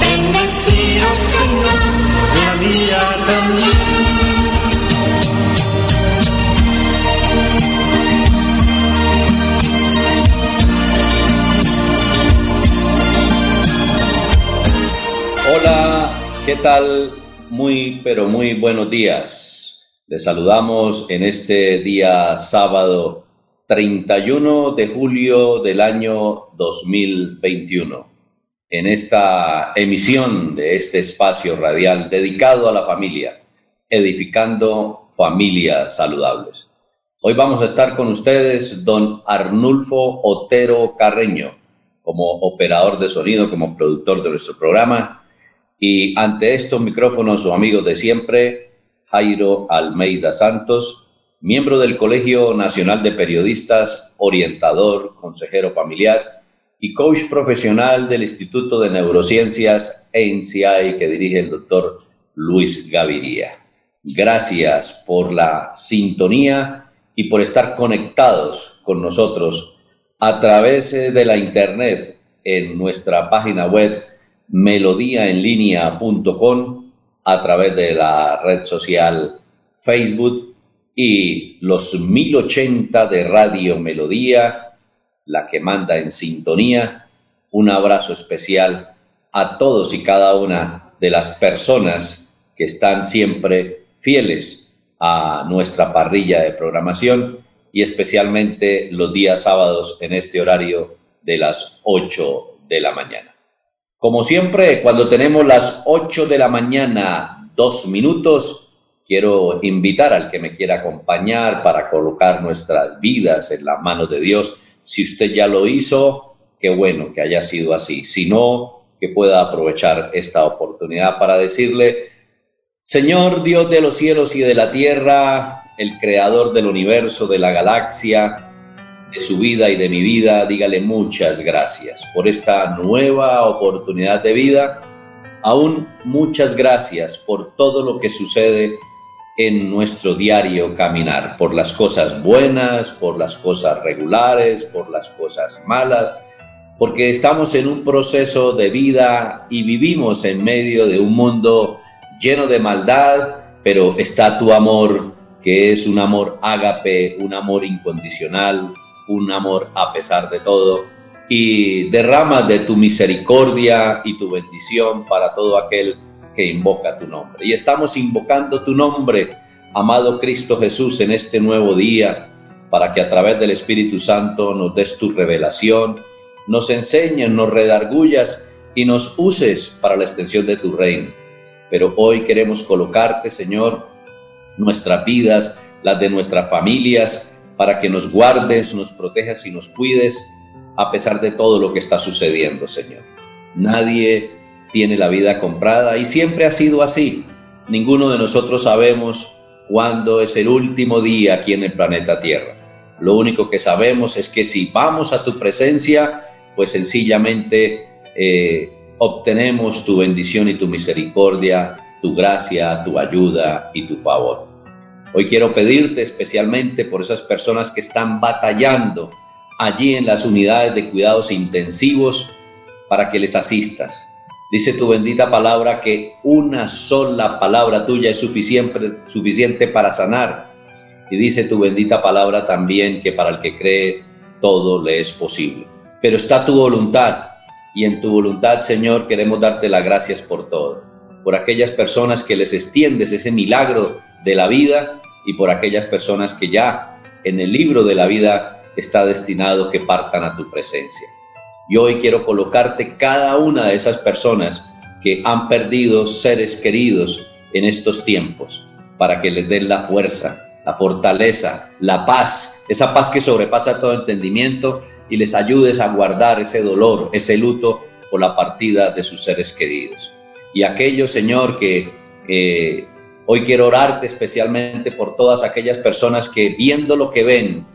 Bendecido Señor, la mía también. Hola, ¿qué tal? Muy, pero muy buenos días. Les saludamos en este día sábado 31 de julio del año 2021 en esta emisión de este espacio radial dedicado a la familia, edificando familias saludables. Hoy vamos a estar con ustedes don Arnulfo Otero Carreño, como operador de sonido, como productor de nuestro programa, y ante estos micrófonos su amigo de siempre, Jairo Almeida Santos, miembro del Colegio Nacional de Periodistas, orientador, consejero familiar, y coach profesional del Instituto de Neurociencias ENCIAI que dirige el doctor Luis Gaviria. Gracias por la sintonía y por estar conectados con nosotros a través eh, de la internet en nuestra página web melodíaenlínea.com, a través de la red social Facebook y los 1080 de Radio Melodía la que manda en sintonía. Un abrazo especial a todos y cada una de las personas que están siempre fieles a nuestra parrilla de programación y especialmente los días sábados en este horario de las 8 de la mañana. Como siempre, cuando tenemos las 8 de la mañana, dos minutos, quiero invitar al que me quiera acompañar para colocar nuestras vidas en la mano de Dios si usted ya lo hizo, qué bueno que haya sido así. Si no, que pueda aprovechar esta oportunidad para decirle, Señor Dios de los cielos y de la tierra, el creador del universo, de la galaxia, de su vida y de mi vida, dígale muchas gracias por esta nueva oportunidad de vida. Aún muchas gracias por todo lo que sucede en nuestro diario caminar, por las cosas buenas, por las cosas regulares, por las cosas malas, porque estamos en un proceso de vida y vivimos en medio de un mundo lleno de maldad, pero está tu amor, que es un amor ágape, un amor incondicional, un amor a pesar de todo, y derramas de tu misericordia y tu bendición para todo aquel que invoca tu nombre. Y estamos invocando tu nombre, amado Cristo Jesús, en este nuevo día, para que a través del Espíritu Santo nos des tu revelación, nos enseñes, nos redargullas y nos uses para la extensión de tu reino. Pero hoy queremos colocarte, Señor, nuestras vidas, las de nuestras familias, para que nos guardes, nos protejas y nos cuides a pesar de todo lo que está sucediendo, Señor. Nadie tiene la vida comprada y siempre ha sido así. Ninguno de nosotros sabemos cuándo es el último día aquí en el planeta Tierra. Lo único que sabemos es que si vamos a tu presencia, pues sencillamente eh, obtenemos tu bendición y tu misericordia, tu gracia, tu ayuda y tu favor. Hoy quiero pedirte especialmente por esas personas que están batallando allí en las unidades de cuidados intensivos para que les asistas, Dice tu bendita palabra que una sola palabra tuya es suficiente, para sanar. Y dice tu bendita palabra también que para el que cree todo le es posible. Pero está tu voluntad y en tu voluntad, Señor, queremos darte las gracias por todo. Por aquellas personas que les extiendes ese milagro de la vida y por aquellas personas que ya en el libro de la vida está destinado que partan a tu presencia. Y hoy quiero colocarte cada una de esas personas que han perdido seres queridos en estos tiempos, para que les den la fuerza, la fortaleza, la paz, esa paz que sobrepasa todo entendimiento y les ayudes a guardar ese dolor, ese luto por la partida de sus seres queridos. Y aquello, Señor, que hoy quiero orarte especialmente por todas aquellas personas que viendo lo que ven,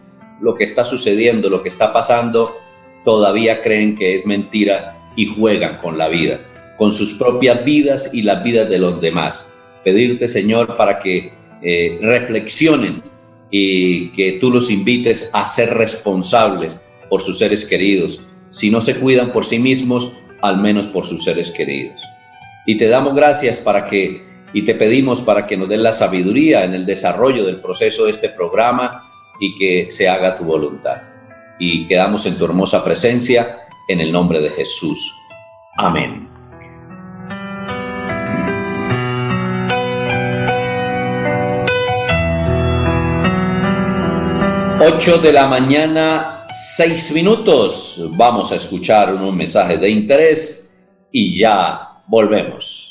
lo que está sucediendo, lo que está pasando, todavía creen que es mentira y juegan con la vida, con sus propias vidas y las vidas de los demás. Pedirte, Señor, para que eh, reflexionen y que tú los invites a ser responsables por sus seres queridos. Si no se cuidan por sí mismos, al menos por sus seres queridos. Y te damos gracias para que, y te pedimos para que nos den la sabiduría en el desarrollo del proceso de este programa y que se haga tu voluntad. Y quedamos en tu hermosa presencia en el nombre de Jesús. Amén. Ocho de la mañana, seis minutos. Vamos a escuchar unos mensajes de interés y ya volvemos.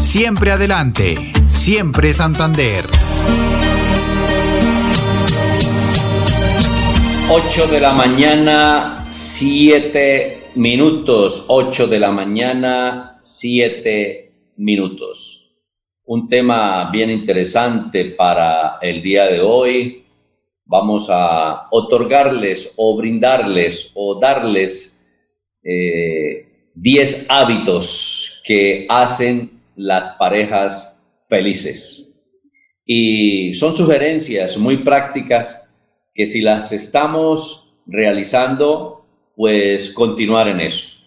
Siempre adelante, siempre Santander. 8 de la mañana, 7 minutos. 8 de la mañana, 7 minutos. Un tema bien interesante para el día de hoy. Vamos a otorgarles o brindarles o darles 10 eh, hábitos que hacen las parejas felices. Y son sugerencias muy prácticas que si las estamos realizando, pues continuar en eso.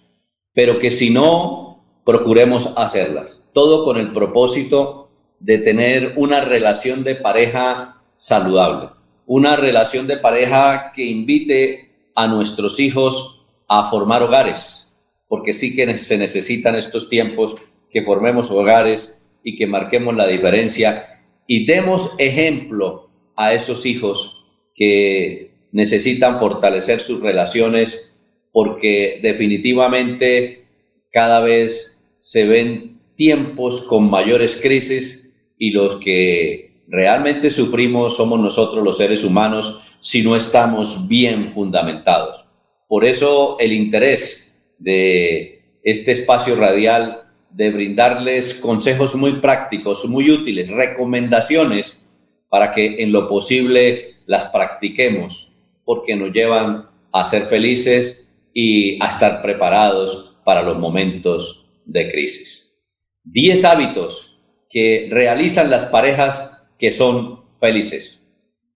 Pero que si no, procuremos hacerlas. Todo con el propósito de tener una relación de pareja saludable. Una relación de pareja que invite a nuestros hijos a formar hogares, porque sí que se necesitan estos tiempos que formemos hogares y que marquemos la diferencia y demos ejemplo a esos hijos que necesitan fortalecer sus relaciones porque definitivamente cada vez se ven tiempos con mayores crisis y los que realmente sufrimos somos nosotros los seres humanos si no estamos bien fundamentados. Por eso el interés de este espacio radial de brindarles consejos muy prácticos, muy útiles, recomendaciones para que en lo posible las practiquemos, porque nos llevan a ser felices y a estar preparados para los momentos de crisis. Diez hábitos que realizan las parejas que son felices.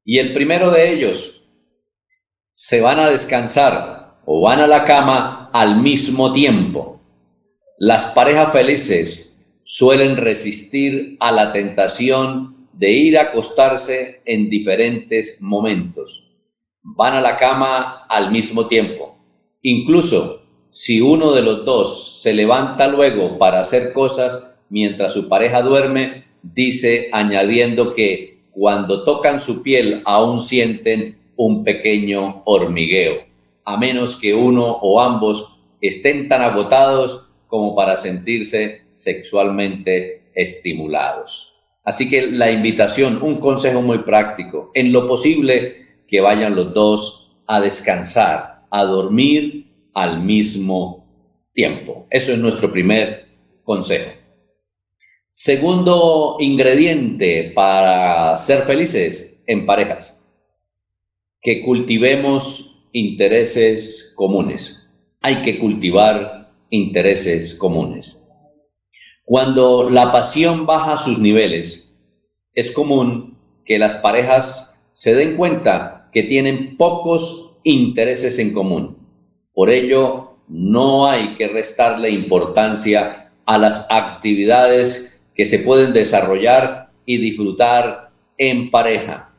Y el primero de ellos, se van a descansar o van a la cama al mismo tiempo. Las parejas felices suelen resistir a la tentación de ir a acostarse en diferentes momentos. Van a la cama al mismo tiempo. Incluso si uno de los dos se levanta luego para hacer cosas mientras su pareja duerme, dice añadiendo que cuando tocan su piel aún sienten un pequeño hormigueo, a menos que uno o ambos estén tan agotados como para sentirse sexualmente estimulados. Así que la invitación, un consejo muy práctico, en lo posible que vayan los dos a descansar, a dormir al mismo tiempo. Eso es nuestro primer consejo. Segundo ingrediente para ser felices en parejas, que cultivemos intereses comunes. Hay que cultivar intereses comunes. Cuando la pasión baja sus niveles, Es común que las parejas se den cuenta que tienen pocos intereses en común. Por ello, no hay que restarle importancia a las actividades que se pueden desarrollar y disfrutar en pareja,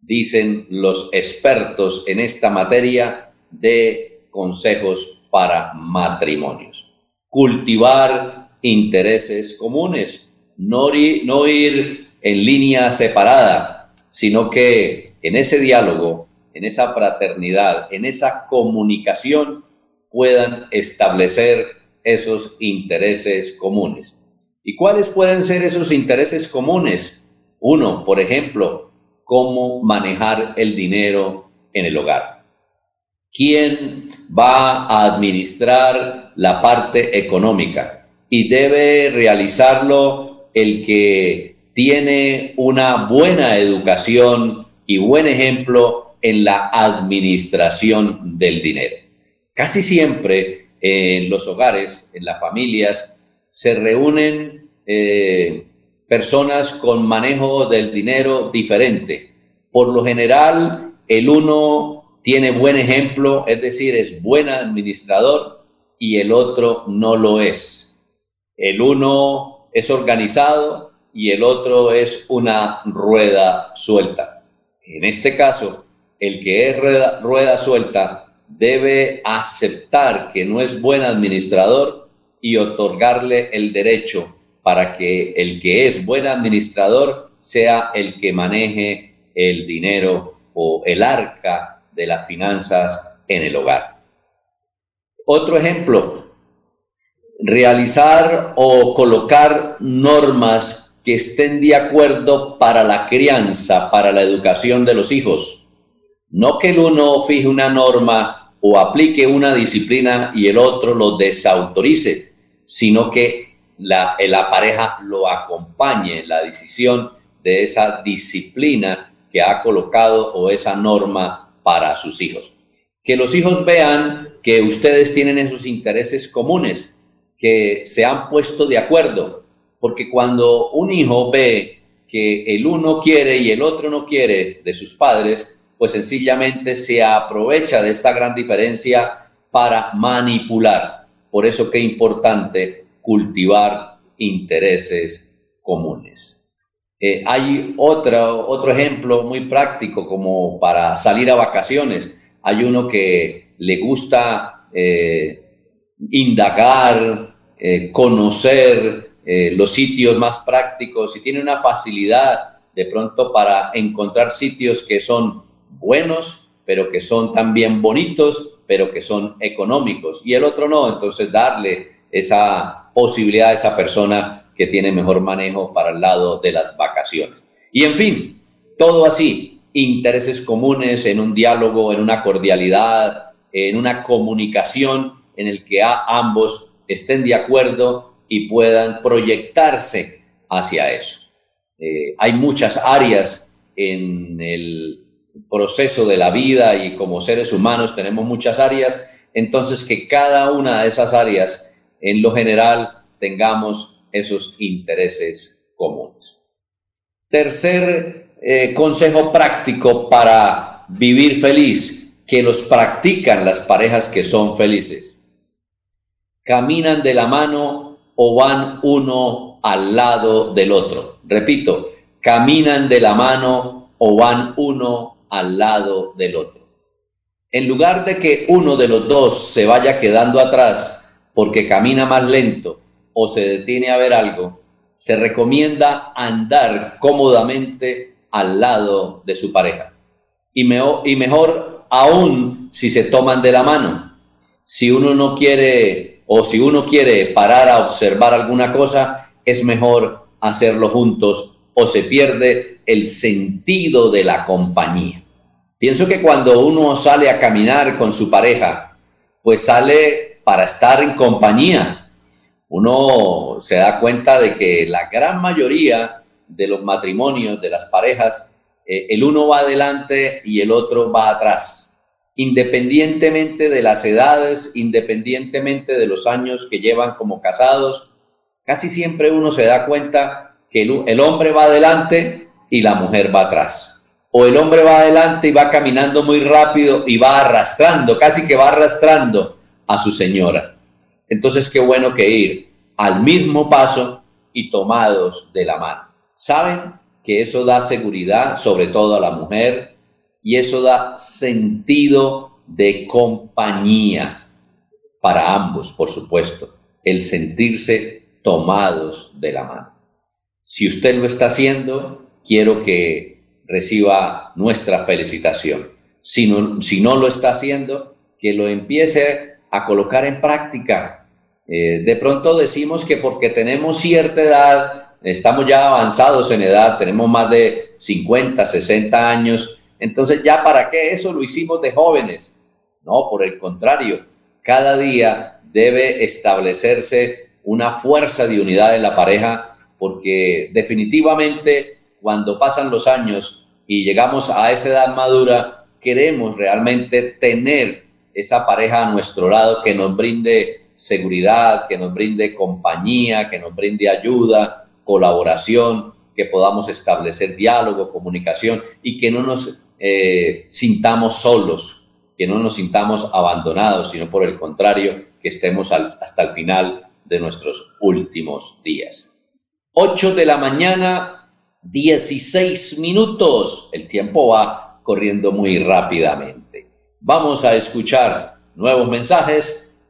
dicen los expertos en esta materia de consejos para matrimonios. Cultivar intereses comunes, no ir, en línea separada, sino que en ese diálogo, en esa fraternidad, en esa comunicación, puedan establecer esos intereses comunes. ¿Y cuáles pueden ser esos intereses comunes? Uno, por ejemplo, cómo manejar el dinero en el hogar. ¿Quién va a administrar la parte económica? Y debe realizarlo el que tiene una buena educación y buen ejemplo en la administración del dinero. Casi siempre en los hogares, en las familias, se reúnen eh, personas con manejo del dinero diferente. Por lo general, el uno tiene buen ejemplo, es decir, es buen administrador y el otro no lo es. El uno es organizado y el otro es una rueda suelta. En este caso, el que es rueda, rueda suelta debe aceptar que no es buen administrador y otorgarle el derecho para que el que es buen administrador sea el que maneje el dinero o el arca de las finanzas en el hogar. Otro ejemplo, realizar o colocar normas que estén de acuerdo para la crianza, para la educación de los hijos. No que el uno fije una norma o aplique una disciplina y el otro lo desautorice, sino que la, la pareja lo acompañe en la decisión de esa disciplina que ha colocado o esa norma para sus hijos. Que los hijos vean que ustedes tienen esos intereses comunes, que se han puesto de acuerdo, porque cuando un hijo ve que el uno quiere y el otro no quiere de sus padres, pues sencillamente se aprovecha de esta gran diferencia para manipular. Por eso qué importante cultivar intereses comunes. Eh, hay otro, otro ejemplo muy práctico como para salir a vacaciones. Hay uno que le gusta eh, indagar, eh, conocer los sitios más prácticos y tiene una facilidad de pronto para encontrar sitios que son buenos, pero que son también bonitos, pero que son económicos. Y el otro no, entonces darle esa posibilidad de esa persona que tiene mejor manejo para el lado de las vacaciones. Y en fin, todo así, intereses comunes en un diálogo, en una cordialidad, en una comunicación en el que ambos estén de acuerdo y puedan proyectarse hacia eso. Eh, hay muchas áreas en el proceso de la vida y como seres humanos tenemos muchas áreas, entonces que cada una de esas áreas en lo general tengamos esos intereses comunes. Tercer eh, consejo práctico para vivir feliz, que los practican las parejas que son felices. Caminan de la mano o van uno al lado del otro. Repito, caminan de la mano o van uno al lado del otro. En lugar de que uno de los dos se vaya quedando atrás, porque camina más lento o se detiene a ver algo, se recomienda andar cómodamente al lado de su pareja. Y, y mejor aún si se toman de la mano. Si uno no quiere o si uno quiere parar a observar alguna cosa, es mejor hacerlo juntos o se pierde el sentido de la compañía. Pienso que cuando uno sale a caminar con su pareja, pues sale para estar en compañía. Uno se da cuenta de que la gran mayoría de los matrimonios, de las parejas, eh, el uno va adelante y el otro va atrás, independientemente de las edades, independientemente de los años que llevan como casados, casi siempre uno se da cuenta que el, el hombre va adelante y la mujer va atrás. O el hombre va adelante y va caminando muy rápido y va arrastrando, casi que va arrastrando a su señora. Entonces, qué bueno que ir al mismo paso y tomados de la mano. ¿Saben que eso da seguridad, sobre todo a la mujer, y eso da sentido de compañía para ambos, por supuesto, el sentirse tomados de la mano. Si usted lo está haciendo, quiero que reciba nuestra felicitación. Si no, si no lo está haciendo, que lo empiece a colocar en práctica. Eh, de pronto decimos que porque tenemos cierta edad, estamos ya avanzados en edad, tenemos más de 50, 60 años, entonces ya para qué eso lo hicimos de jóvenes. No, por el contrario, cada día debe establecerse una fuerza de unidad en la pareja porque definitivamente cuando pasan los años y llegamos a esa edad madura, queremos realmente tener esa pareja a nuestro lado que nos brinde seguridad, que nos brinde compañía, que nos brinde ayuda, colaboración, que podamos establecer diálogo, comunicación y que no nos eh, sintamos solos, que no nos sintamos abandonados, sino por el contrario, que estemos hasta el final de nuestros últimos días. 8 de la mañana, 16 minutos. El tiempo va corriendo muy rápidamente. Vamos a escuchar nuevos mensajes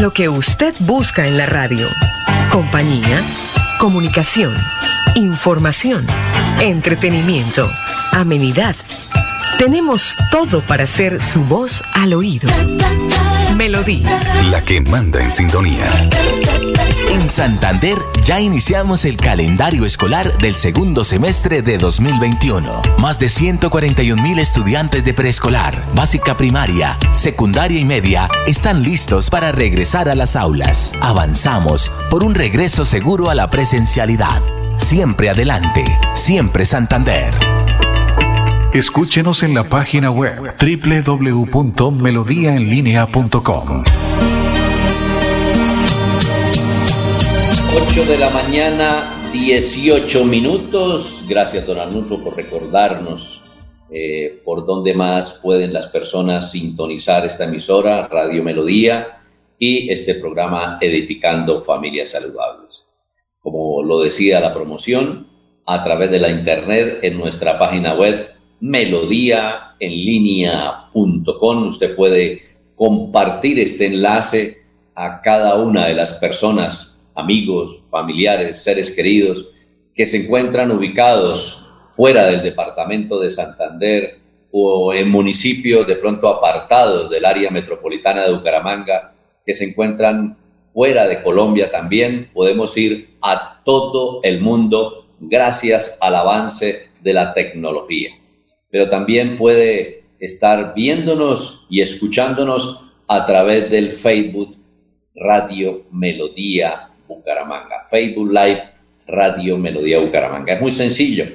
Lo que usted busca en la radio. Compañía, comunicación, información, entretenimiento, amenidad. Tenemos todo para hacer su voz al oído. Melodía. La que manda en sintonía. En Santander ya iniciamos el calendario escolar del segundo semestre de 2021. Más de 141 mil estudiantes de preescolar, básica primaria, secundaria y media están listos para regresar a las aulas. Avanzamos por un regreso seguro a la presencialidad. Siempre adelante, siempre Santander. Escúchenos en la página web www.melodiaenlinea.com. 8 de la mañana, 18 minutos. Gracias, don Arnulfo, por recordarnos eh, por dónde más pueden las personas sintonizar esta emisora, Radio Melodía, y este programa Edificando Familias Saludables. Como lo decía la promoción, a través de la internet en nuestra página web melodíaenlínea.com. Usted puede compartir este enlace a cada una de las personas amigos, familiares, seres queridos que se encuentran ubicados fuera del departamento de Santander o en municipios de pronto apartados del área metropolitana de Bucaramanga, que se encuentran fuera de Colombia también, podemos ir a todo el mundo gracias al avance de la tecnología. Pero también puede estar viéndonos y escuchándonos a través del Facebook Radio Melodía Bucaramanga. Facebook Live Radio Melodía Bucaramanga. Es muy sencillo.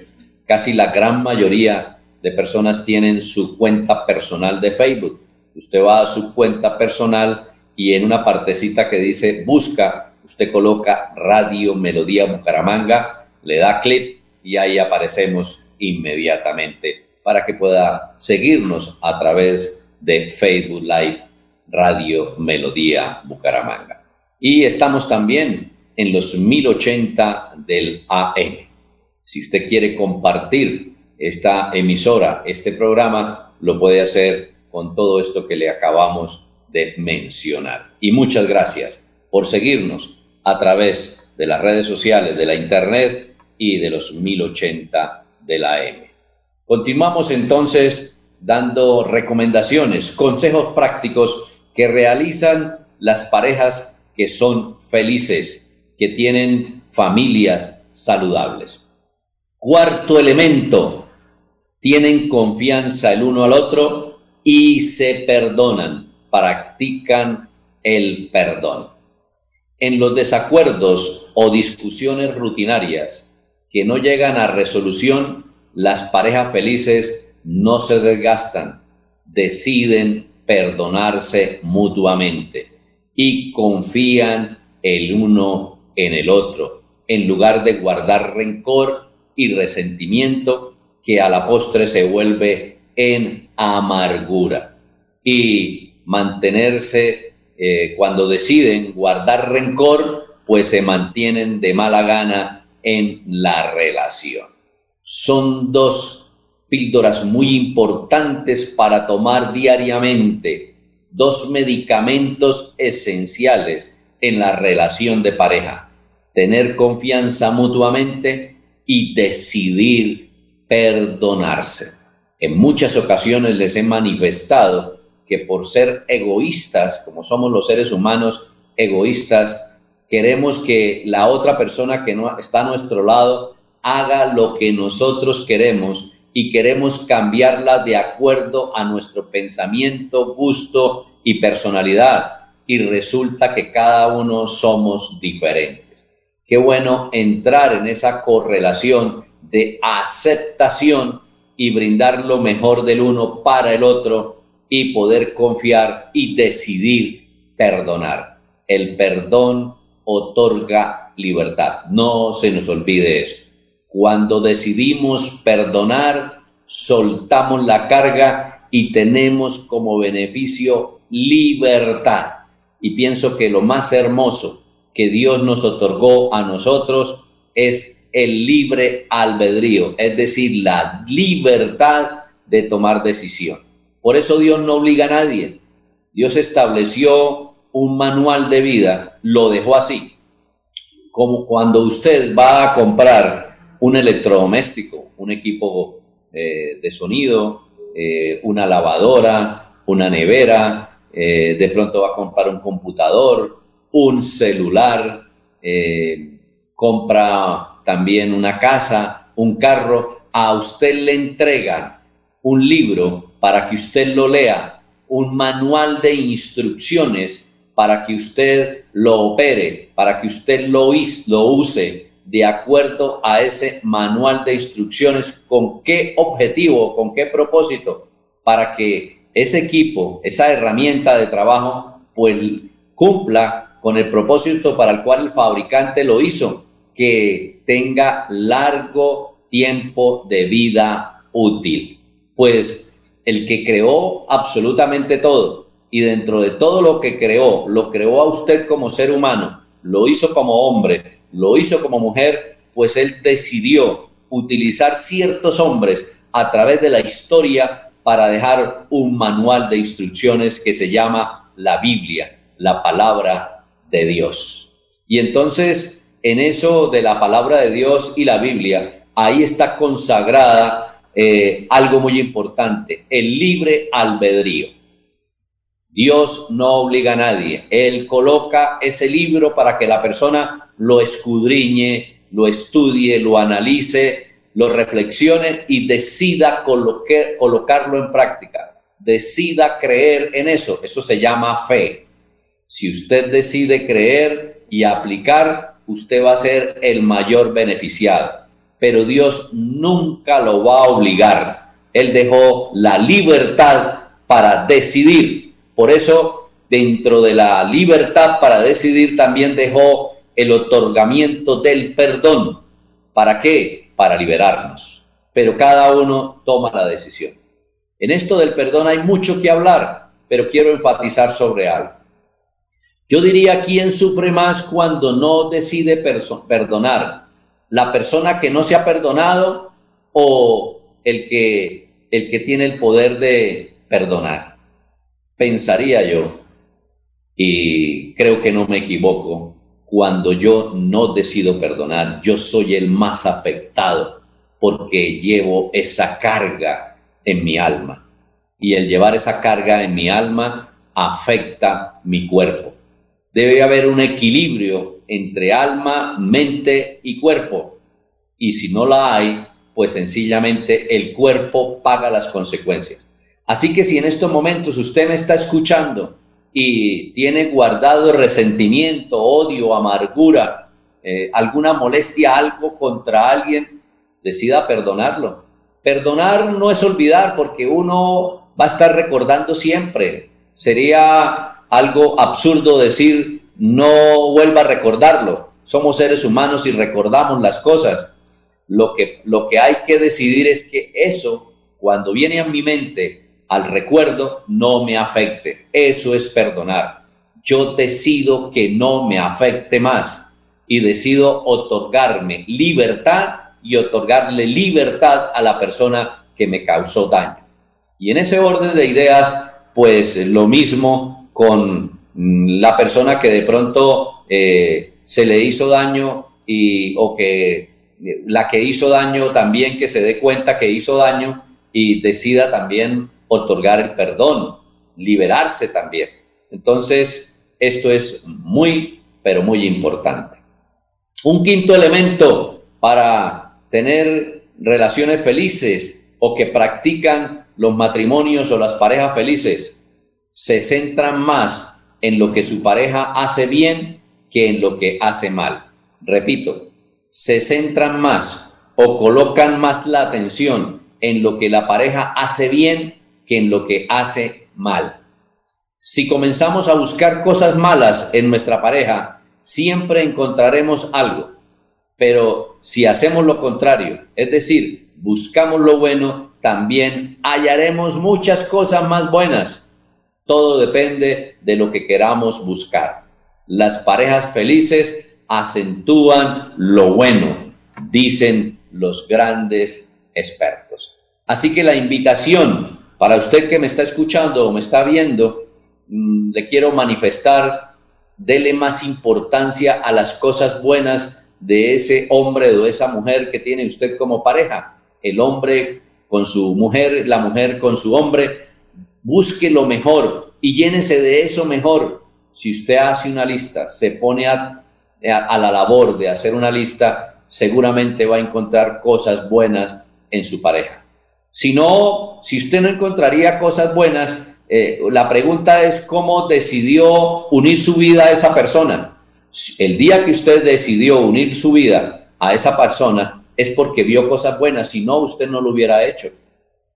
Casi la gran mayoría de personas tienen su cuenta personal de Facebook. Usted va a su cuenta personal y en una partecita que dice busca, usted coloca Radio Melodía Bucaramanga, le da clic y ahí aparecemos inmediatamente para que pueda seguirnos a través de Facebook Live Radio Melodía Bucaramanga. Y estamos también en los 1080 del AM. Si usted quiere compartir esta emisora, este programa, lo puede hacer con todo esto que le acabamos de mencionar. Y muchas gracias por seguirnos a través de las redes sociales, de la internet y de los 1080 de la AM. Continuamos entonces dando recomendaciones, consejos prácticos que realizan las parejas que son felices, que tienen familias saludables. Cuarto elemento, tienen confianza el uno al otro y se perdonan, practican el perdón. En los desacuerdos o discusiones rutinarias que no llegan a resolución, las parejas felices no se desgastan, deciden perdonarse mutuamente y confían el uno en el otro, en lugar de guardar rencor y resentimiento que a la postre se vuelve en amargura. Y mantenerse, eh, cuando deciden guardar rencor, pues se mantienen de mala gana en la relación. Son dos píldoras muy importantes para tomar diariamente, dos medicamentos esenciales en la relación de pareja. Tener confianza mutuamente y decidir perdonarse. En muchas ocasiones les he manifestado que por ser egoístas, como somos los seres humanos egoístas, queremos que la otra persona que no está a nuestro lado haga lo que nosotros queremos y queremos cambiarla de acuerdo a nuestro pensamiento, gusto y personalidad. Y resulta que cada uno somos diferentes. Qué bueno entrar en esa correlación de aceptación y brindar lo mejor del uno para el otro y poder confiar y decidir perdonar. El perdón otorga libertad. No se nos olvide esto. Cuando decidimos perdonar, soltamos la carga y tenemos como beneficio libertad. Y pienso que lo más hermoso que Dios nos otorgó a nosotros es el libre albedrío, es decir, la libertad de tomar decisión. Por eso Dios no obliga a nadie. Dios estableció un manual de vida, lo dejó así. Como cuando usted va a comprar un electrodoméstico, un equipo eh, de sonido, eh, una lavadora, una nevera, eh, de pronto va a comprar un computador, un celular, compra también una casa, un carro, a usted le entregan un libro para que usted lo lea, un manual de instrucciones para que usted lo opere, para que usted lo, lo use, de acuerdo a ese manual de instrucciones, con qué objetivo, con qué propósito, para que ese equipo, esa herramienta de trabajo, pues cumpla con el propósito para el cual el fabricante lo hizo, que tenga largo tiempo de vida útil. Pues el que creó absolutamente todo y dentro de todo lo que creó, lo creó a usted como ser humano, lo hizo como hombre, lo hizo como mujer, pues él decidió utilizar ciertos hombres a través de la historia para dejar un manual de instrucciones que se llama la Biblia, la palabra de Dios. Y entonces, en eso de la palabra de Dios y la Biblia, ahí está consagrada eh, algo muy importante, el libre albedrío. Dios no obliga a nadie, Él coloca ese libro para que la persona lo escudriñe, lo estudie, lo analice, lo reflexione y decida colocarlo en práctica, decida creer en eso. Eso se llama fe. Si usted decide creer y aplicar, usted va a ser el mayor beneficiado. Pero Dios nunca lo va a obligar. Él dejó la libertad para decidir. Por eso, dentro de la libertad para decidir, también dejó el otorgamiento del perdón. ¿Para qué? Para liberarnos. Pero cada uno toma la decisión. En esto del perdón hay mucho que hablar, pero quiero enfatizar sobre algo. Yo diría, ¿quién sufre más cuando no decide perdonar? ¿La persona que no se ha perdonado o el que, el que tiene el poder de perdonar? Pensaría yo, y creo que no me equivoco, cuando yo no decido perdonar, yo soy el más afectado porque llevo esa carga en mi alma. Y el llevar esa carga en mi alma afecta mi cuerpo. Debe haber un equilibrio entre alma, mente y cuerpo. Y si no la hay, pues sencillamente el cuerpo paga las consecuencias. Así que si en estos momentos usted me está escuchando y tiene guardado resentimiento, odio, amargura, eh, alguna molestia, algo contra alguien, decida perdonarlo. Perdonar no es olvidar porque uno va a estar recordando siempre. Sería algo absurdo decir no vuelva a recordarlo. Somos seres humanos y recordamos las cosas. Lo que, lo que hay que decidir es que eso, cuando viene a mi mente al recuerdo, no me afecte. Eso es perdonar. Yo decido que no me afecte más y decido otorgarme libertad y otorgarle libertad a la persona que me causó daño. Y en ese orden de ideas, pues lo mismo con mm, la persona que de pronto eh, se le hizo daño y, o que la que hizo daño también que se dé cuenta que hizo daño y decida también otorgar el perdón, liberarse también. Entonces, esto es muy, pero muy importante. Un quinto elemento para tener relaciones felices o que practican los matrimonios o las parejas felices, se centran más en lo que su pareja hace bien que en lo que hace mal. Repito, se centran más o colocan más la atención en lo que la pareja hace bien en lo que hace mal. Si comenzamos a buscar cosas malas en nuestra pareja, siempre encontraremos algo. Pero si hacemos lo contrario, es decir, buscamos lo bueno, también hallaremos muchas cosas más buenas. Todo depende de lo que queramos buscar. Las parejas felices acentúan lo bueno, dicen los grandes expertos. Así que la invitación para usted que me está escuchando o me está viendo, mm, le quiero manifestar, dele más importancia a las cosas buenas de ese hombre o esa mujer que tiene usted como pareja. El hombre con su mujer, la mujer con su hombre, busque lo mejor y llénese de eso mejor. Si usted hace una lista, se pone a, la labor de hacer una lista, seguramente va a encontrar cosas buenas en su pareja. Si no, si usted no encontraría cosas buenas, eh, la pregunta es cómo decidió unir su vida a esa persona. El día que usted decidió unir su vida a esa persona es porque vio cosas buenas, si no, usted no lo hubiera hecho,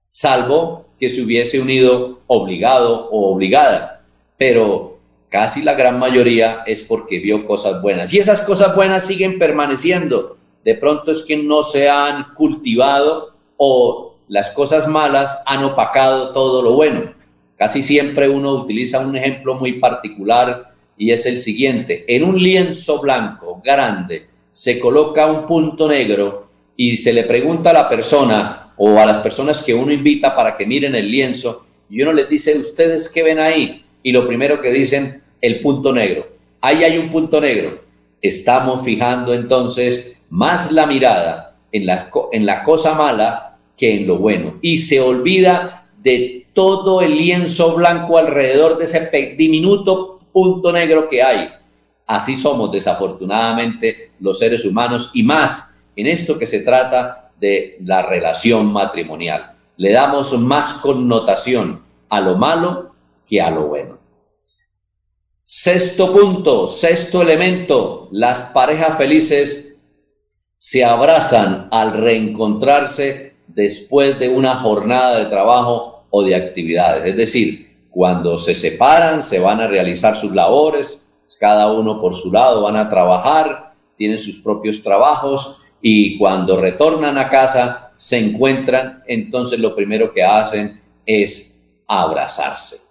salvo que se hubiese unido obligado o obligada. Pero casi la gran mayoría es porque vio cosas buenas. Y esas cosas buenas siguen permaneciendo. De pronto es que no se han cultivado o las cosas malas han opacado todo lo bueno. Casi siempre uno utiliza un ejemplo muy particular y es el siguiente. En un lienzo blanco grande se coloca un punto negro y se le pregunta a la persona o a las personas que uno invita para que miren el lienzo y uno les dice, ¿ustedes qué ven ahí? y lo primero que dicen, el punto negro. Ahí hay un punto negro. Estamos fijando entonces más la mirada en la, en la cosa mala que en lo bueno. Y se olvida de todo el lienzo blanco alrededor de ese diminuto punto negro que hay. Así somos desafortunadamente los seres humanos y más en esto que se trata de la relación matrimonial. Le damos más connotación a lo malo que a lo bueno. Sexto punto, sexto elemento, las parejas felices se abrazan al reencontrarse después de una jornada de trabajo o de actividades. Es decir, cuando se separan, se van a realizar sus labores, cada uno por su lado van a trabajar, tienen sus propios trabajos y cuando retornan a casa se encuentran, entonces lo primero que hacen es abrazarse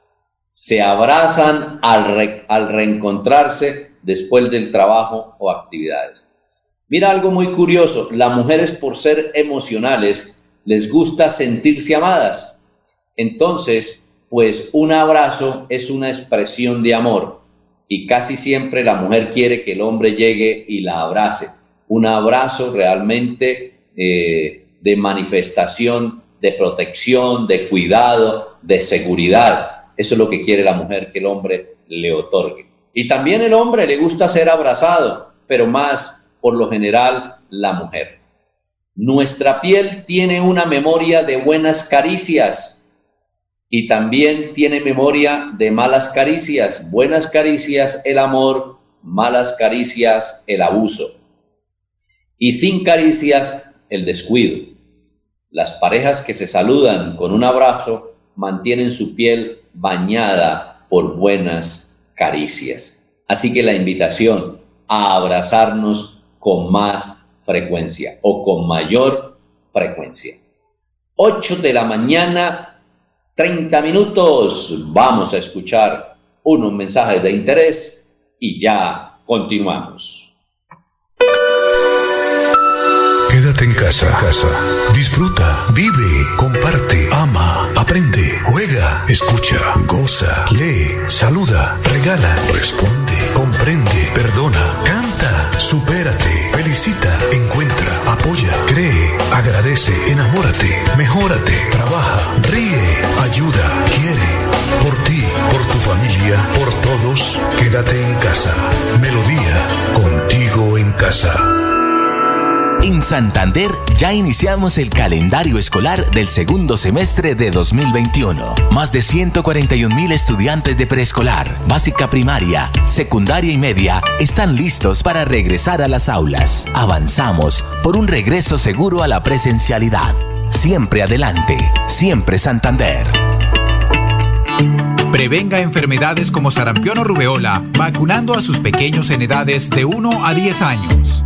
se abrazan al, al reencontrarse después del trabajo o actividades. Mira algo muy curioso, las mujeres por ser emocionales les gusta sentirse amadas. Entonces, pues un abrazo es una expresión de amor y casi siempre la mujer quiere que el hombre llegue y la abrace. Un abrazo realmente eh, de manifestación, de protección, de cuidado, de seguridad. Eso es lo que quiere la mujer que el hombre le otorgue. Y también el hombre le gusta ser abrazado, pero más por lo general la mujer. Nuestra piel tiene una memoria de buenas caricias y también tiene memoria de malas caricias. Buenas caricias, el amor, malas caricias, el abuso. Y sin caricias, el descuido. Las parejas que se saludan con un abrazo mantienen su piel bañada por buenas caricias. Así que la invitación a abrazarnos con más frecuencia o con mayor frecuencia. 8 de la mañana, 30 minutos. Vamos a escuchar unos mensajes de interés y ya continuamos. Quédate en casa, casa. Disfruta, vive, comparte, ama, aprende, juega, escucha, goza, lee, saluda, regala, responde, comprende, perdona, canta, supérate, felicita, encuentra, apoya, cree, agradece, enamórate, mejórate, trabaja, ríe, ayuda, quiere. Por ti, por tu familia, por todos, quédate en casa. Melodía, contigo en casa. En Santander ya iniciamos el calendario escolar del segundo semestre de 2021. Más de 141 mil estudiantes de preescolar, básica primaria, secundaria y media están listos para regresar a las aulas. Avanzamos por un regreso seguro a la presencialidad. Siempre adelante, siempre Santander. Prevenga enfermedades como sarampión o rubeola vacunando a sus pequeños en edades de 1 a 10 años.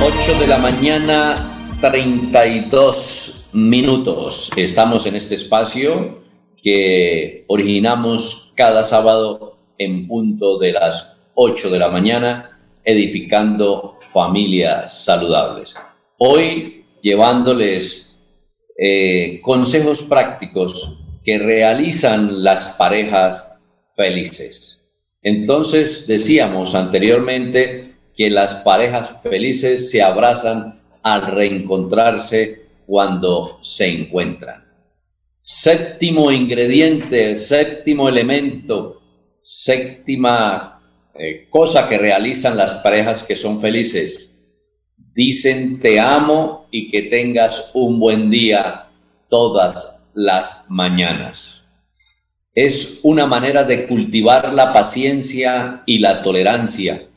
8 de la mañana, 32 minutos. Estamos en este espacio que originamos cada sábado en punto de las 8 de la mañana, edificando familias saludables. Hoy llevándoles eh, consejos prácticos que realizan las parejas felices. Entonces, decíamos anteriormente, que las parejas felices se abrazan al reencontrarse cuando se encuentran. Séptimo ingrediente, séptimo elemento, séptima eh, cosa que realizan las parejas que son felices. Dicen te amo y que tengas un buen día todas las mañanas. Es una manera de cultivar la paciencia y la tolerancia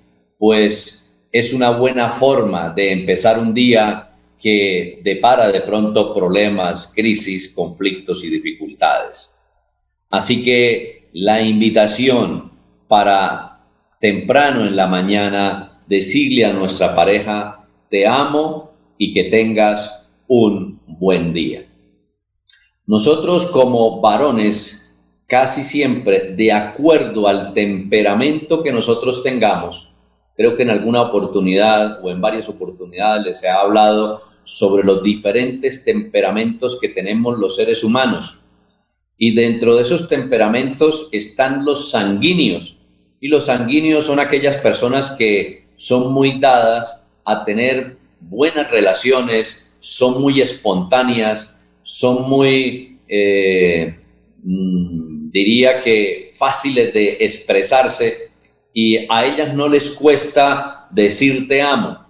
pues es una buena forma de empezar un día que depara de pronto problemas, crisis, conflictos y dificultades. Así que la invitación para temprano en la mañana decirle a nuestra pareja, te amo y que tengas un buen día. Nosotros como varones, casi siempre, de acuerdo al temperamento que nosotros tengamos, Creo que en alguna oportunidad o en varias oportunidades les he hablado sobre los diferentes temperamentos que tenemos los seres humanos. Y dentro de esos temperamentos están los sanguíneos. Y los sanguíneos son aquellas personas que son muy dadas a tener buenas relaciones, son muy espontáneas, son muy, eh, mm, diría que fáciles de expresarse y a ellas no les cuesta decir te amo.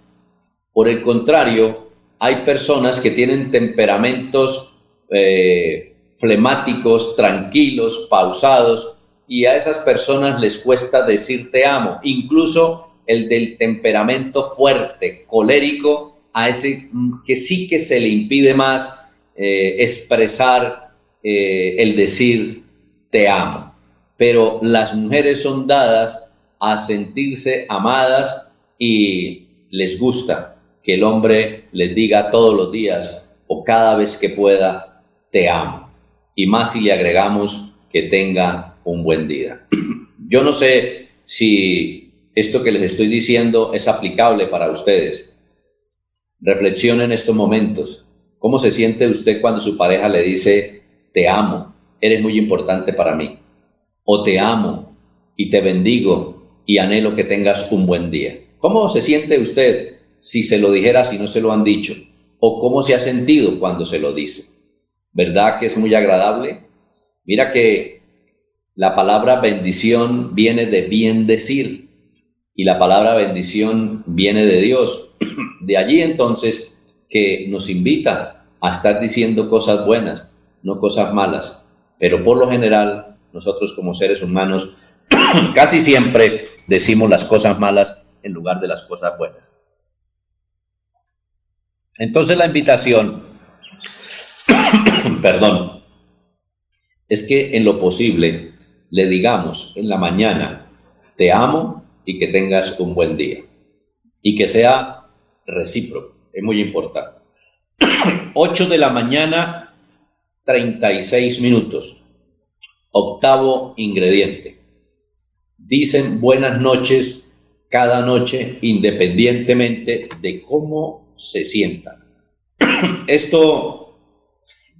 Por el contrario, hay personas que tienen temperamentos eh, flemáticos, tranquilos, pausados, y a esas personas les cuesta decir te amo. Incluso el del temperamento fuerte, colérico, a ese que sí que se le impide más eh, expresar eh, el decir te amo. Pero las mujeres son dadas a sentirse amadas y les gusta que el hombre les diga todos los días o cada vez que pueda, te amo. Y más si le agregamos que tenga un buen día. Yo no sé si esto que les estoy diciendo es aplicable para ustedes. Reflexionen en estos momentos. ¿Cómo se siente usted cuando su pareja le dice, te amo, eres muy importante para mí? O te amo y te bendigo y anhelo que tengas un buen día. ¿Cómo se siente usted si se lo dijera si no se lo han dicho? ¿O cómo se ha sentido cuando se lo dice? ¿Verdad que es muy agradable? Mira que la palabra bendición viene de bien decir y la palabra bendición viene de Dios. De allí entonces que nos invita a estar diciendo cosas buenas, no cosas malas. Pero por lo general, nosotros como seres humanos casi siempre decimos las cosas malas en lugar de las cosas buenas. Entonces la invitación, perdón, es que en lo posible le digamos en la mañana, te amo y que tengas un buen día. Y que sea recíproco es muy importante. 8 de la mañana, 36 minutos. Octavo ingrediente. Dicen buenas noches cada noche independientemente de cómo se sientan. Esto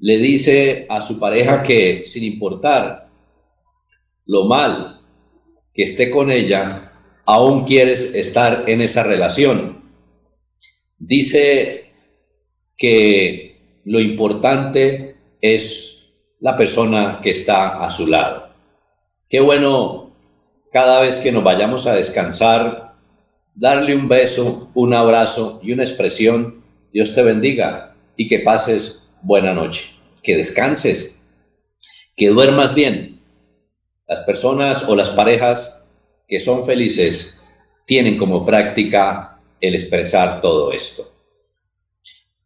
le dice a su pareja que sin importar lo mal que esté con ella, aún quieres estar en esa relación dice que lo importante es la persona que está a su lado. Qué bueno cada vez que nos vayamos a descansar, darle un beso, un abrazo y una expresión, Dios te bendiga y que pases buena noche, que descanses, que duermas bien. Las personas o las parejas que son felices tienen como práctica el expresar todo esto.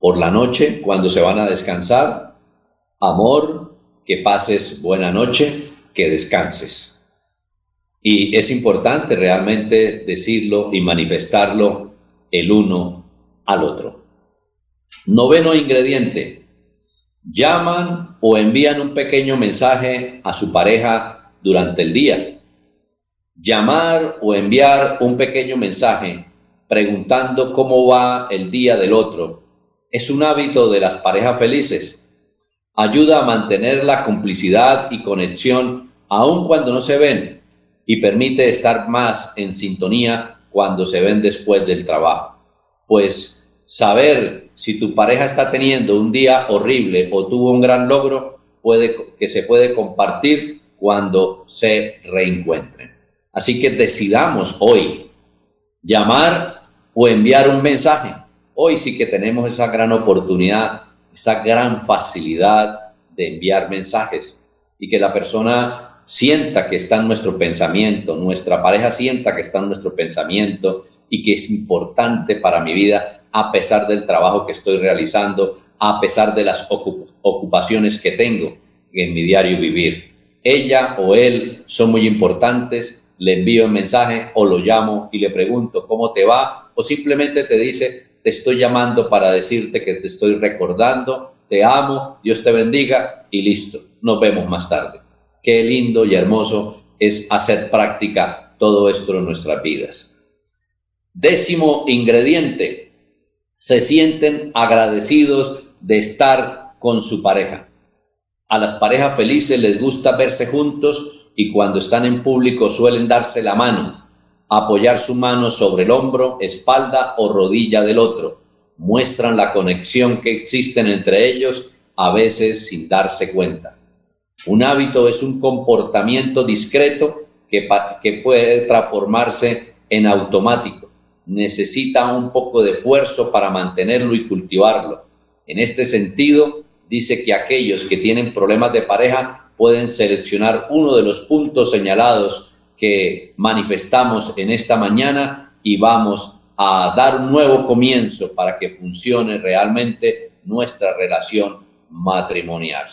Por la noche, cuando se van a descansar, amor, que pases buena noche, que descanses. Y es importante realmente decirlo y manifestarlo el uno al otro. Noveno ingrediente. Llaman o envían un pequeño mensaje a su pareja durante el día. Llamar o enviar un pequeño mensaje preguntando cómo va el día del otro. Es un hábito de las parejas felices. Ayuda a mantener la complicidad y conexión aun cuando no se ven y permite estar más en sintonía cuando se ven después del trabajo. Pues saber si tu pareja está teniendo un día horrible o tuvo un gran logro puede que se puede compartir cuando se reencuentren. Así que decidamos hoy llamar o enviar un mensaje. Hoy sí que tenemos esa gran oportunidad, esa gran facilidad de enviar mensajes y que la persona sienta que está en nuestro pensamiento, nuestra pareja sienta que está en nuestro pensamiento y que es importante para mi vida a pesar del trabajo que estoy realizando, a pesar de las ocupaciones que tengo en mi diario vivir. Ella o él son muy importantes, le envío un mensaje o lo llamo y le pregunto cómo te va o simplemente te dice, te estoy llamando para decirte que te estoy recordando, te amo, Dios te bendiga y listo, nos vemos más tarde. Qué lindo y hermoso es hacer práctica todo esto en nuestras vidas. Décimo ingrediente, se sienten agradecidos de estar con su pareja. A las parejas felices les gusta verse juntos y cuando están en público suelen darse la mano apoyar su mano sobre el hombro, espalda o rodilla del otro. Muestran la conexión que existen entre ellos, a veces sin darse cuenta. Un hábito es un comportamiento discreto que, puede transformarse en automático. Necesita un poco de esfuerzo para mantenerlo y cultivarlo. En este sentido, dice que aquellos que tienen problemas de pareja pueden seleccionar uno de los puntos señalados que manifestamos en esta mañana y vamos a dar un nuevo comienzo para que funcione realmente nuestra relación matrimonial.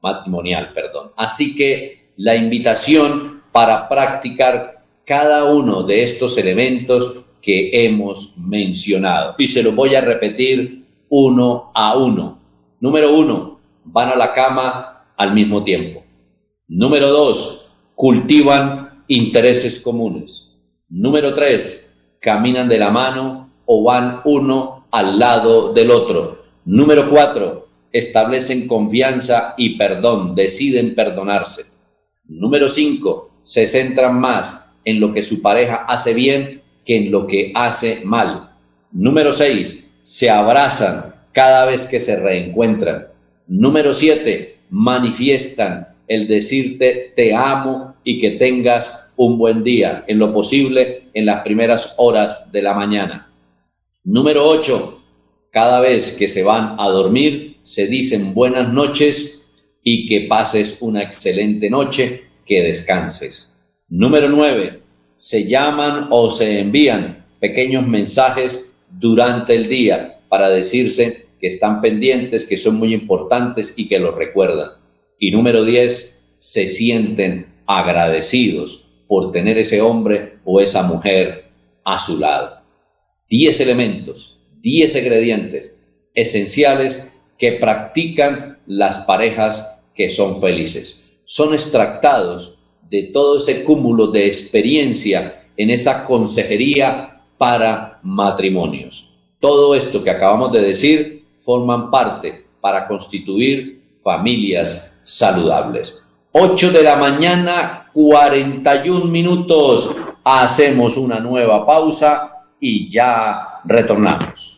Matrimonial perdón. Así que la invitación para practicar cada uno de estos elementos que hemos mencionado. Y se lo voy a repetir uno a uno. Número uno, van a la cama al mismo tiempo. Número dos, cultivan intereses comunes. Número tres, caminan de la mano o van uno al lado del otro. Número cuatro, establecen confianza y perdón, deciden perdonarse. Número cinco, se centran más en lo que su pareja hace bien que en lo que hace mal. Número seis, se abrazan cada vez que se reencuentran. Número siete, manifiestan el decirte te amo y que tengas un buen día, en lo posible en las primeras horas de la mañana. Número 8. Cada vez que se van a dormir, se dicen buenas noches y que pases una excelente noche, que descanses. Número 9. Se llaman o se envían pequeños mensajes durante el día para decirse que están pendientes, que son muy importantes y que lo recuerdan. Y número 10. Se sienten agradecidos por tener ese hombre o esa mujer a su lado. Diez elementos, diez ingredientes esenciales que practican las parejas que son felices. Son extractados de todo ese cúmulo de experiencia en esa consejería para matrimonios. Todo esto que acabamos de decir forman parte para constituir familias saludables. 8 de la mañana, 41 minutos. Hacemos una nueva pausa y ya retornamos.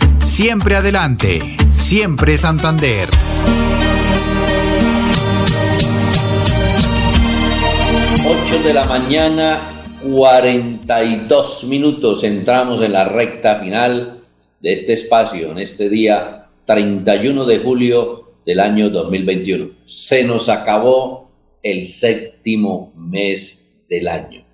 Siempre adelante, siempre Santander. Ocho de la mañana, 42 minutos. Entramos en la recta final de este espacio, en este día 31 de julio del año 2021. Se nos acabó el séptimo mes del año.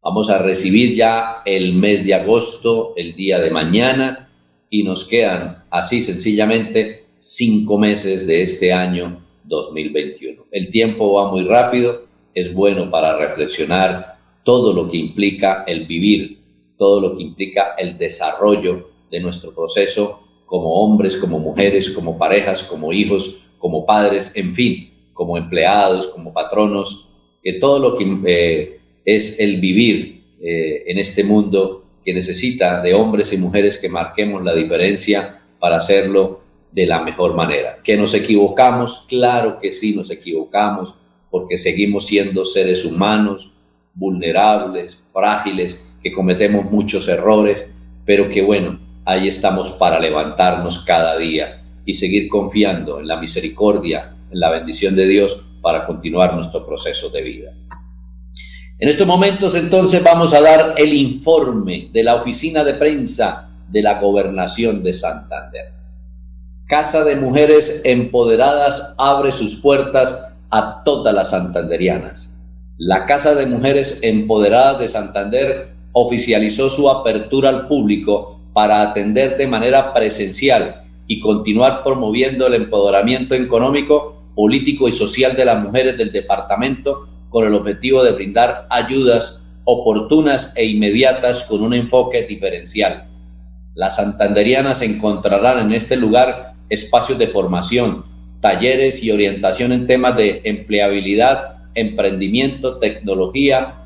Vamos a recibir ya el mes de agosto, el día de mañana y nos quedan así sencillamente cinco meses de este año 2021. El tiempo va muy rápido, es bueno para reflexionar todo lo que implica el vivir, todo lo que implica el desarrollo de nuestro proceso como hombres, como mujeres, como parejas, como hijos, como padres, en fin, como empleados, como patronos, que todo lo que eh, es el vivir eh, en este mundo que necesita de hombres y mujeres que marquemos la diferencia para hacerlo de la mejor manera. ¿Que nos equivocamos? Claro que sí nos equivocamos, porque seguimos siendo seres humanos, vulnerables, frágiles, que cometemos muchos errores, pero que bueno, ahí estamos para levantarnos cada día y seguir confiando en la misericordia, en la bendición de Dios para continuar nuestro proceso de vida. En estos momentos entonces vamos a dar el informe de la oficina de prensa de la gobernación de Santander. Casa de Mujeres Empoderadas abre sus puertas a todas las santanderianas. La Casa de Mujeres Empoderadas de Santander oficializó su apertura al público para atender de manera presencial y continuar promoviendo el empoderamiento económico, político y social de las mujeres del departamento con el objetivo de brindar ayudas oportunas e inmediatas con un enfoque diferencial. Las santanderianas encontrarán en este lugar espacios de formación, talleres y orientación en temas de empleabilidad, emprendimiento, tecnología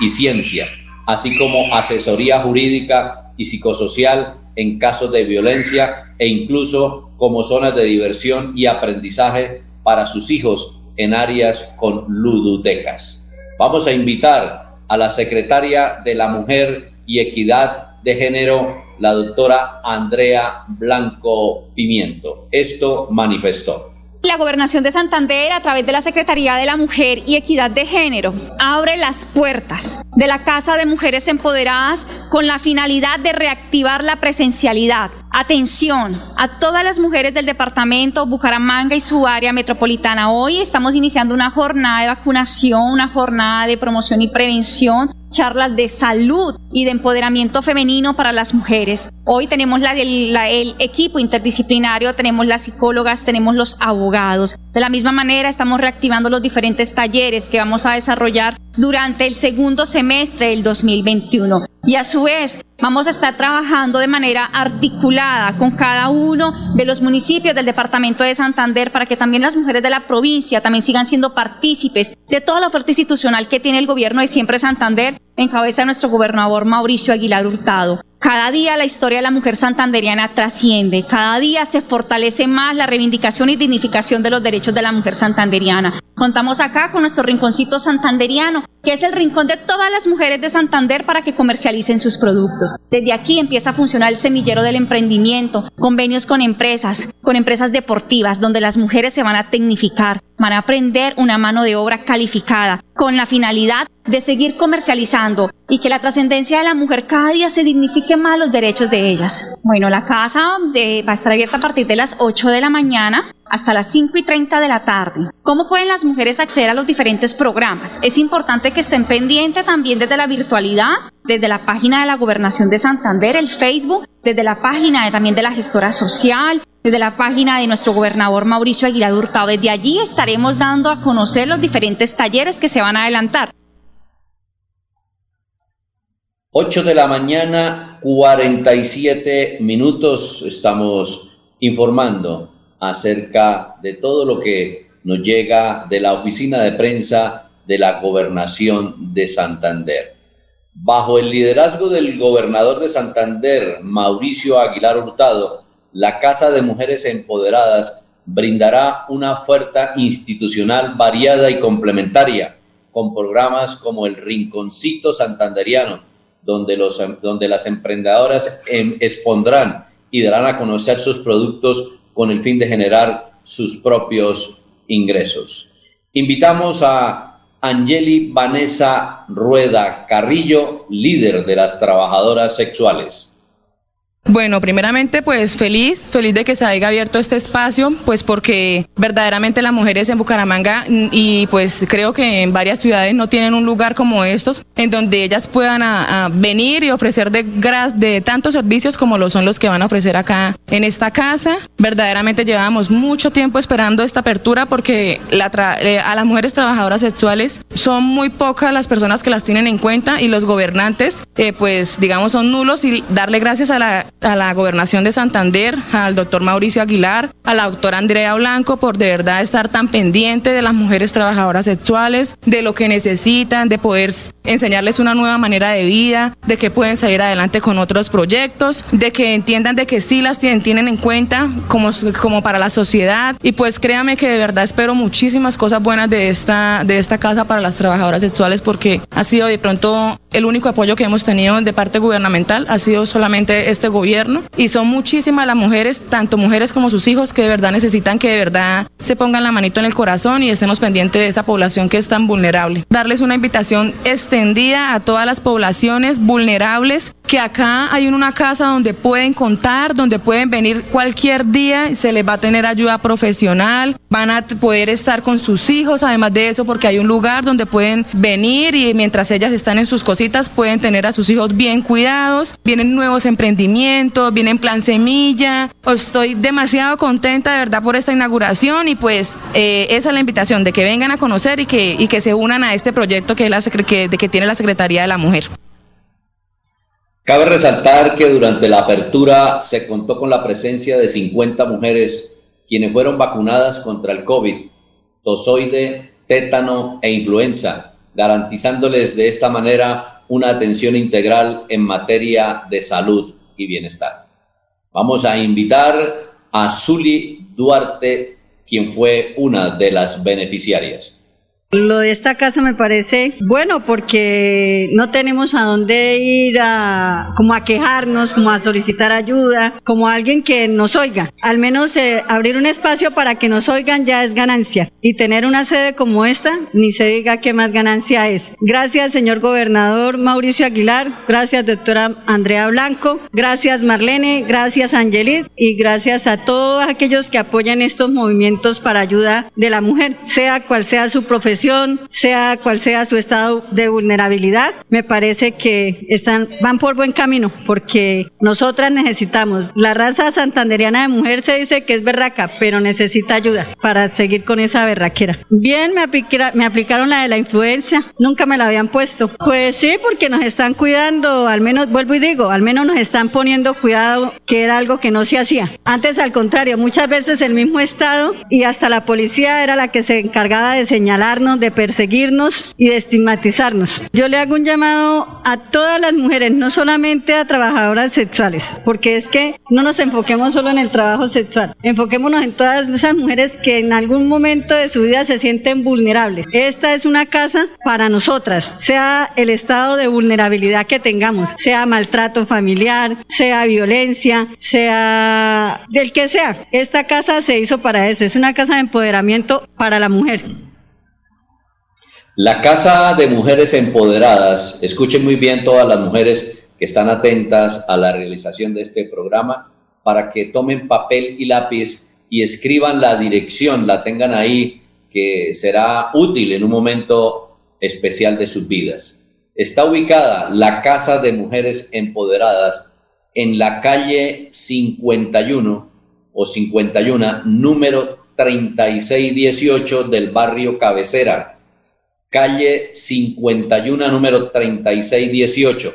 y ciencia, así como asesoría jurídica y psicosocial en casos de violencia e incluso como zonas de diversión y aprendizaje para sus hijos en áreas con ludotecas. Vamos a invitar a la secretaria de la Mujer y Equidad de Género, la doctora Andrea Blanco Pimiento. Esto manifestó. La Gobernación de Santander, a través de la Secretaría de la Mujer y Equidad de Género, abre las puertas de la Casa de Mujeres Empoderadas con la finalidad de reactivar la presencialidad. Atención a todas las mujeres del departamento Bucaramanga y su área metropolitana. Hoy estamos iniciando una jornada de vacunación, una jornada de promoción y prevención charlas de salud y de empoderamiento femenino para las mujeres. Hoy tenemos la, el equipo interdisciplinario, tenemos las psicólogas, tenemos los abogados. De la misma manera, estamos reactivando los diferentes talleres que vamos a desarrollar durante el segundo semestre del 2021. Y a su vez, vamos a estar trabajando de manera articulada con cada uno de los municipios del departamento de Santander para que también las mujeres de la provincia también sigan siendo partícipes de toda la oferta institucional que tiene el gobierno de Siempre Santander en cabeza de nuestro gobernador Mauricio Aguilar Hurtado. Cada día la historia de la mujer santanderiana trasciende, cada día se fortalece más la reivindicación y dignificación de los derechos de la mujer santanderiana. Contamos acá con nuestro rinconcito santanderiano, que es el rincón de todas las mujeres de Santander para que comercialicen sus productos. Desde aquí empieza a funcionar el semillero del emprendimiento, convenios con empresas, con empresas deportivas, donde las mujeres se van a tecnificar, van a aprender una mano de obra calificada, con la finalidad de seguir comercializando y que la trascendencia de la mujer cada día se dignifique más los derechos de ellas. Bueno, la casa de, va a estar abierta a partir de las 8 de la mañana hasta las 5 y 30 de la tarde. ¿Cómo pueden las mujeres acceder a los diferentes programas? Es importante que estén pendientes también desde la virtualidad, desde la página de la Gobernación de Santander, el Facebook, desde la página también de la gestora social, desde la página de nuestro gobernador Mauricio Aguilar Hurtado. Desde allí estaremos dando a conocer los diferentes talleres que se van a adelantar. 8 de la mañana, 47 minutos. Estamos informando acerca de todo lo que nos llega de la oficina de prensa de la gobernación de Santander. Bajo el liderazgo del gobernador de Santander, Mauricio Aguilar Hurtado, la Casa de Mujeres Empoderadas brindará una oferta institucional variada y complementaria, con programas como el Rinconcito Santanderiano, donde, los, donde las emprendedoras em, expondrán y darán a conocer sus productos con el fin de generar sus propios ingresos. Invitamos a Angeli Vanessa Rueda Carrillo, líder de las trabajadoras sexuales. Bueno, primeramente pues feliz, feliz de que se haya abierto este espacio, pues porque verdaderamente las mujeres en Bucaramanga mm, y pues creo que en varias ciudades no tienen un lugar como estos en donde ellas puedan venir y ofrecer de, de tantos servicios como lo son los que van a ofrecer acá en esta casa. Verdaderamente llevamos mucho tiempo esperando esta apertura porque la eh, a las mujeres trabajadoras sexuales son muy pocas las personas que las tienen en cuenta y los gobernantes eh, pues digamos son nulos y darle gracias a la a la gobernación de Santander, al doctor Mauricio Aguilar, a la doctora Andrea Blanco por de verdad estar tan pendiente de las mujeres trabajadoras sexuales, de lo que necesitan, de poder enseñarles una nueva manera de vida, de que pueden salir adelante con otros proyectos, de que entiendan de que sí las tienen, tienen en cuenta como, como para la sociedad. Y pues créame que de verdad espero muchísimas cosas buenas de esta, de esta casa para las trabajadoras sexuales porque ha sido de pronto el único apoyo que hemos tenido de parte gubernamental, ha sido solamente este gobierno y son muchísimas las mujeres, tanto mujeres como sus hijos, que de verdad necesitan que de verdad se pongan la manito en el corazón y estemos pendientes de esa población que es tan vulnerable. Darles una invitación extendida a todas las poblaciones vulnerables que acá hay una casa donde pueden contar, donde pueden venir cualquier día, se les va a tener ayuda profesional, van a poder estar con sus hijos, además de eso, porque hay un lugar donde pueden venir y mientras ellas están en sus cositas pueden tener a sus hijos bien cuidados, vienen nuevos emprendimientos, vienen plan semilla, estoy demasiado contenta de verdad por esta inauguración y pues eh, esa es la invitación de que vengan a conocer y que, se unan a este proyecto que, es la, que tiene la Secretaría de la Mujer. Cabe resaltar que durante la apertura se contó con la presencia de 50 mujeres quienes fueron vacunadas contra el COVID, tozoide, tétano e influenza, garantizándoles de esta manera una atención integral en materia de salud y bienestar. Vamos a invitar a Zuli Duarte, quien fue una de las beneficiarias. Lo de esta casa me parece bueno porque no tenemos a dónde ir a como a quejarnos, como a solicitar ayuda, como alguien que nos oiga. Al menos eh, abrir un espacio para que nos oigan ya es ganancia. Y tener una sede como esta, ni se diga qué más ganancia es. Gracias, señor gobernador Mauricio Aguilar. Gracias, doctora Andrea Blanco. Gracias, Marlene. Gracias, Angelit. Y gracias a todos aquellos que apoyan estos movimientos para ayuda de la mujer, sea cual sea su profesión sea cual sea su estado de vulnerabilidad, me parece que están, van por buen camino porque nosotras necesitamos. La raza santanderiana de mujer se dice que es berraca, pero necesita ayuda para seguir con esa berraquera. Bien, me, me aplicaron la de la influencia, nunca me la habían puesto. Pues sí, porque nos están cuidando, al menos, vuelvo y digo, al menos nos están poniendo cuidado, que era algo que no se hacía. Antes, al contrario, muchas veces el mismo Estado y hasta la policía era la que se encargaba de señalarnos de perseguirnos y de estigmatizarnos. Yo le hago un llamado a todas las mujeres, no solamente a trabajadoras sexuales, porque es que no nos enfoquemos solo en el trabajo sexual, enfoquémonos en todas esas mujeres que en algún momento de su vida se sienten vulnerables. Esta es una casa para nosotras, sea el estado de vulnerabilidad que tengamos, sea maltrato familiar, sea violencia, sea del que sea. Esta casa se hizo para eso, es una casa de empoderamiento para la mujer. La Casa de Mujeres Empoderadas, escuchen muy bien todas las mujeres que están atentas a la realización de este programa para que tomen papel y lápiz y escriban la dirección, la tengan ahí, que será útil en un momento especial de sus vidas. Está ubicada la Casa de Mujeres Empoderadas en la calle 51 o 51, número 3618 del barrio Cabecera calle 51, número 3618.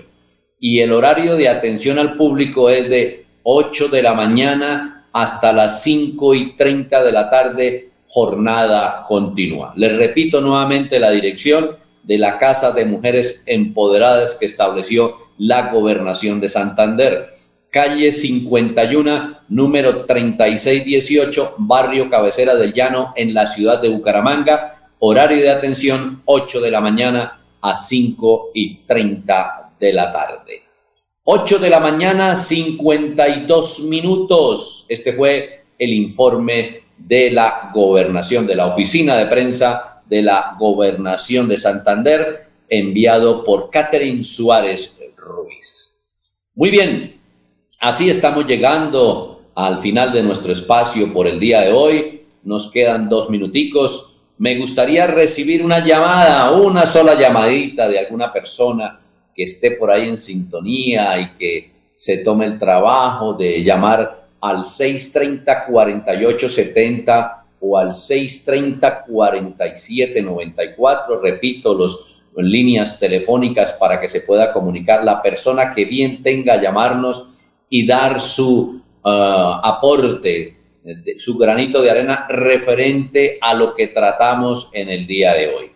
Y el horario de atención al público es de 8 de la mañana hasta las 5 y 30 de la tarde, jornada continua. Les repito nuevamente la dirección de la Casa de Mujeres Empoderadas que estableció la Gobernación de Santander. Calle 51, número 3618, barrio Cabecera del Llano, en la ciudad de Bucaramanga Horario de atención 8 de la mañana a 5 y 30 de la tarde. 8 de la mañana, 52 minutos. Este fue el informe de la gobernación, de la oficina de prensa de la gobernación de Santander, enviado por Catherine Suárez Ruiz. Muy bien, así estamos llegando al final de nuestro espacio por el día de hoy. Nos quedan dos minuticos me gustaría recibir una llamada, una sola llamadita de alguna persona que esté por ahí en sintonía y que se tome el trabajo de llamar al 630-4870 o al 630-4794. Repito, los líneas telefónicas para que se pueda comunicar la persona que bien tenga llamarnos y dar su ah, aporte su granito de arena referente a lo que tratamos en el día de hoy.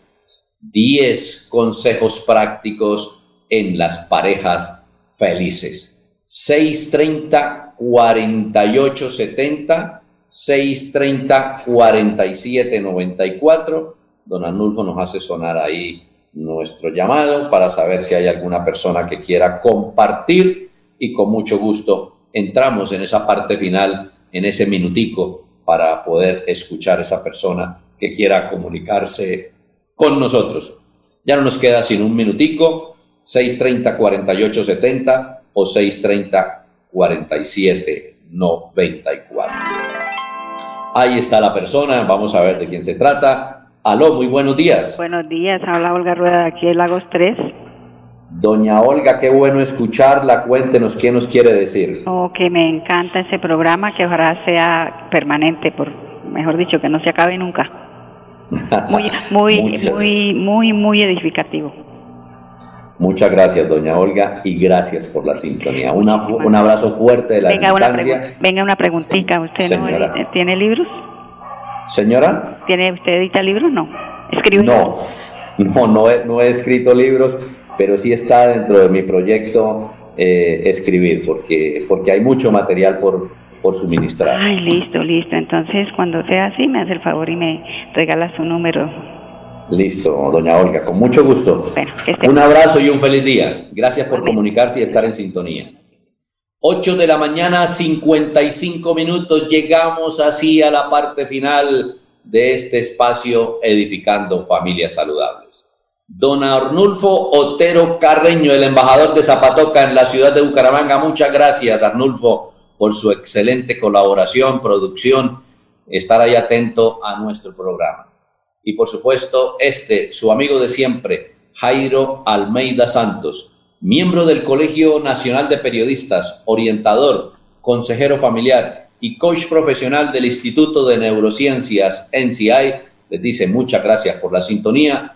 10 consejos prácticos en las parejas felices. 630 4870 630 4794 Don Anulfo nos hace sonar ahí nuestro llamado para saber si hay alguna persona que quiera compartir y con mucho gusto entramos en esa parte final en ese minutico para poder escuchar a esa persona que quiera comunicarse con nosotros. Ya no nos queda sin un minutico, 630-4870 o 630-4794. Ahí está la persona, vamos a ver de quién se trata. Aló, muy buenos días. Buenos días, habla Olga Rueda de aquí Lagos 3. Doña Olga, qué bueno escucharla. Cuéntenos qué nos quiere decir. Oh, que me encanta ese programa, que ojalá sea permanente, por mejor dicho, que no se acabe nunca. Muy, muy, muy, muy, muy edificativo. Muchas gracias, doña Olga, y gracias por la sintonía. Una, un abrazo fuerte de la venga distancia. Una venga, una preguntita. ¿Usted no eh, tiene libros? Señora. ¿Tiene usted edita libros? No. ¿Escribe? No, no, no no he escrito libros pero sí está dentro de mi proyecto eh, escribir, porque, porque hay mucho material por, por suministrar. Ay, listo, listo. Entonces, cuando sea así, me hace el favor y me regala su número. Listo, doña Olga, con mucho gusto. Un abrazo y un feliz día. Gracias por comunicarse y estar en sintonía. 8 de la mañana, 55 minutos. Llegamos así a la parte final de este espacio Edificando Familias Saludables. Don Arnulfo Otero Carreño, el embajador de Zapatoca en la ciudad de Bucaramanga. Muchas gracias, Arnulfo, por su excelente colaboración, producción, estar ahí atento a nuestro programa y por supuesto este, su amigo de siempre, Jairo Almeida Santos, miembro del Colegio Nacional de Periodistas, orientador, consejero familiar y coach profesional del Instituto de Neurociencias NCI, les dice muchas gracias por la sintonía,